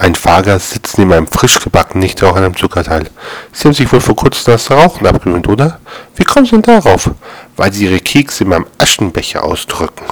Ein Fahrgast sitzt neben einem frisch gebackenen Nichtrauch an einem Zuckerteil. Sie haben sich wohl vor kurzem das Rauchen abgewöhnt, oder? Wie kommen Sie denn darauf? Weil Sie Ihre Kekse in meinem Aschenbecher ausdrücken.